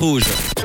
Rouge.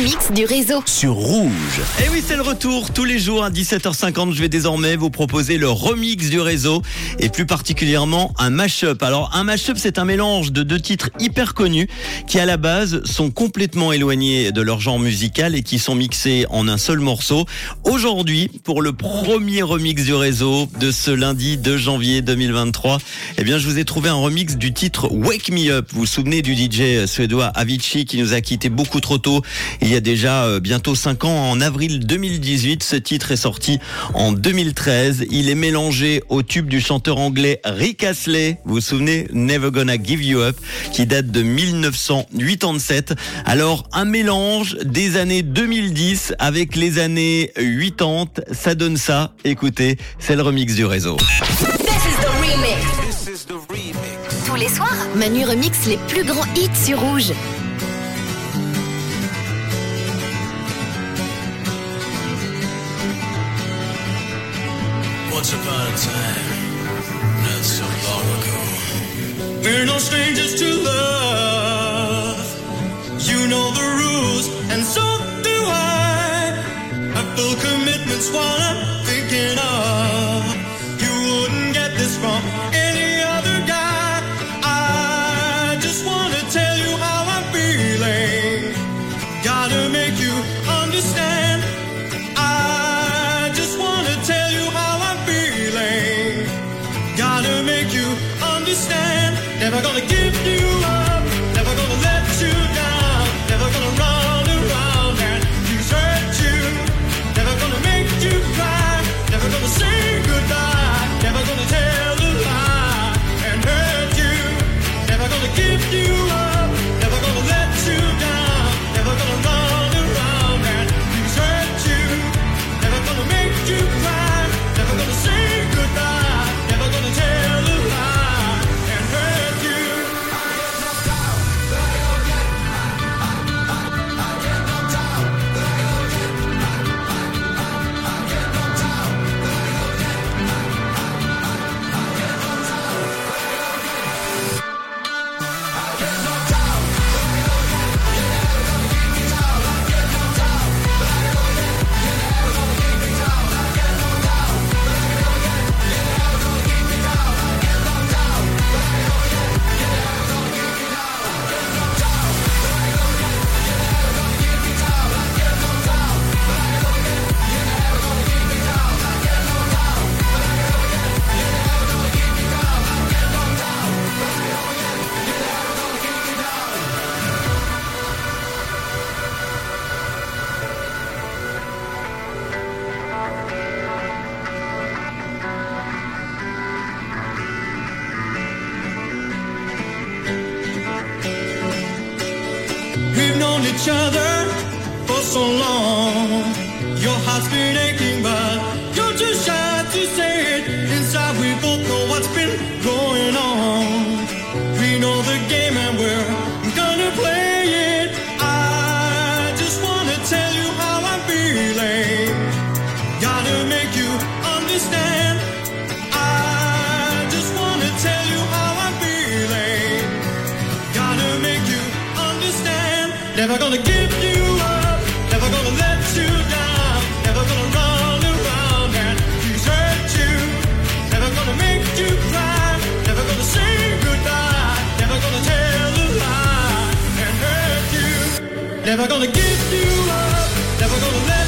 Remix du réseau. Sur Rouge. Et oui, c'est le retour. Tous les jours à 17h50, je vais désormais vous proposer le remix du réseau et plus particulièrement un mash-up. Alors, un mash-up, c'est un mélange de deux titres hyper connus qui, à la base, sont complètement éloignés de leur genre musical et qui sont mixés en un seul morceau. Aujourd'hui, pour le premier remix du réseau de ce lundi 2 janvier 2023, eh bien, je vous ai trouvé un remix du titre Wake Me Up. Vous vous souvenez du DJ suédois Avicii qui nous a quitté beaucoup trop tôt il y a déjà euh, bientôt 5 ans, en avril 2018. Ce titre est sorti en 2013. Il est mélangé au tube du chanteur anglais Rick Astley. Vous vous souvenez Never Gonna Give You Up, qui date de 1987. Alors, un mélange des années 2010 avec les années 80. Ça donne ça. Écoutez, c'est le remix du réseau. This is the remix. This is the remix. Tous les soirs, Manu remix les plus grands hits sur Rouge. Once upon a time, not so long ago. We're no strangers to love. You know the rules, and so do I. Have full commitments while I'm thinking of. Never gonna each other for so long. Your heart's been aching, but Never gonna give you up, never gonna let